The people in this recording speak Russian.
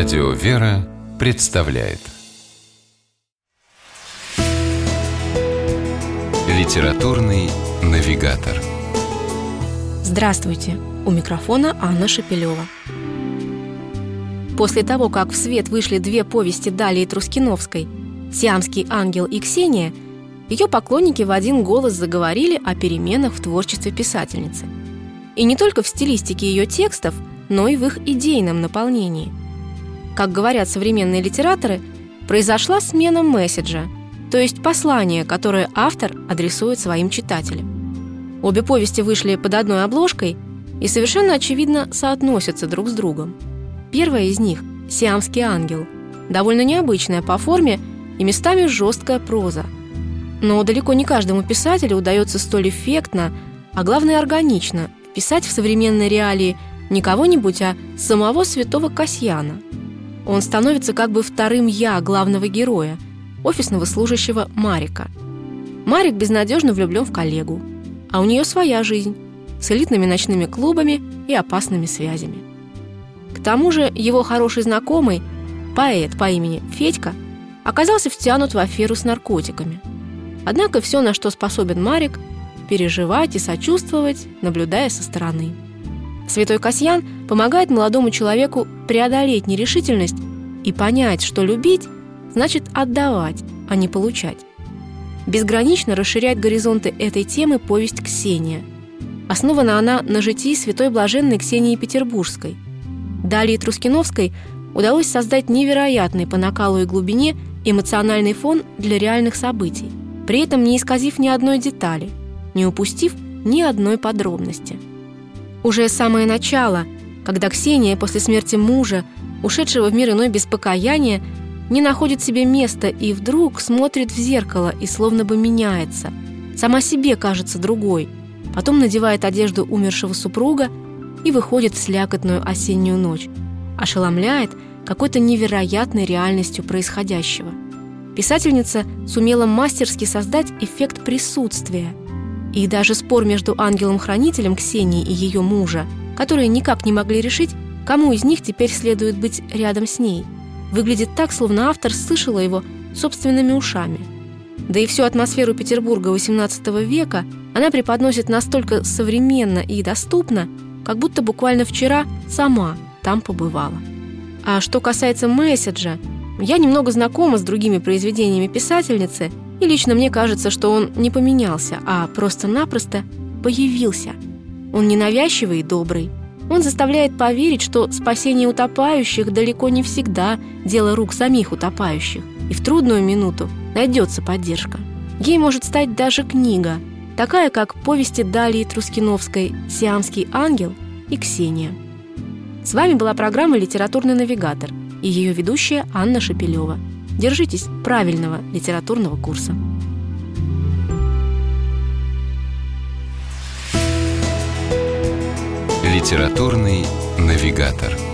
Радио «Вера» представляет Литературный навигатор Здравствуйте! У микрофона Анна Шапилева. После того, как в свет вышли две повести Далии Трускиновской «Сиамский ангел» и «Ксения», ее поклонники в один голос заговорили о переменах в творчестве писательницы. И не только в стилистике ее текстов, но и в их идейном наполнении – как говорят современные литераторы, произошла смена месседжа, то есть послание, которое автор адресует своим читателям. Обе повести вышли под одной обложкой и совершенно очевидно соотносятся друг с другом. Первая из них «Сиамский ангел», довольно необычная по форме и местами жесткая проза. Но далеко не каждому писателю удается столь эффектно, а главное органично, вписать в современные реалии не кого-нибудь, а самого святого Касьяна – он становится как бы вторым «я» главного героя, офисного служащего Марика. Марик безнадежно влюблен в коллегу, а у нее своя жизнь с элитными ночными клубами и опасными связями. К тому же его хороший знакомый, поэт по имени Федька, оказался втянут в аферу с наркотиками. Однако все, на что способен Марик, переживать и сочувствовать, наблюдая со стороны. Святой Касьян помогает молодому человеку преодолеть нерешительность и понять, что любить значит отдавать, а не получать. Безгранично расширяет горизонты этой темы повесть «Ксения». Основана она на житии святой блаженной Ксении Петербургской. Далее Трускиновской удалось создать невероятный по накалу и глубине эмоциональный фон для реальных событий, при этом не исказив ни одной детали, не упустив ни одной подробности – уже самое начало, когда Ксения после смерти мужа, ушедшего в мир иной без покаяния, не находит себе места и вдруг смотрит в зеркало и словно бы меняется. Сама себе кажется другой. Потом надевает одежду умершего супруга и выходит в слякотную осеннюю ночь. Ошеломляет какой-то невероятной реальностью происходящего. Писательница сумела мастерски создать эффект присутствия – и даже спор между ангелом-хранителем Ксении и ее мужа, которые никак не могли решить, кому из них теперь следует быть рядом с ней, выглядит так, словно автор слышала его собственными ушами. Да и всю атмосферу Петербурга XVIII века она преподносит настолько современно и доступно, как будто буквально вчера сама там побывала. А что касается месседжа, я немного знакома с другими произведениями писательницы – и лично мне кажется, что он не поменялся, а просто-напросто появился. Он ненавязчивый и добрый. Он заставляет поверить, что спасение утопающих далеко не всегда дело рук самих утопающих. И в трудную минуту найдется поддержка. Ей может стать даже книга, такая как повести Далии Трускиновской «Сиамский ангел» и «Ксения». С вами была программа «Литературный навигатор» и ее ведущая Анна Шапилева – Держитесь правильного литературного курса. Литературный навигатор.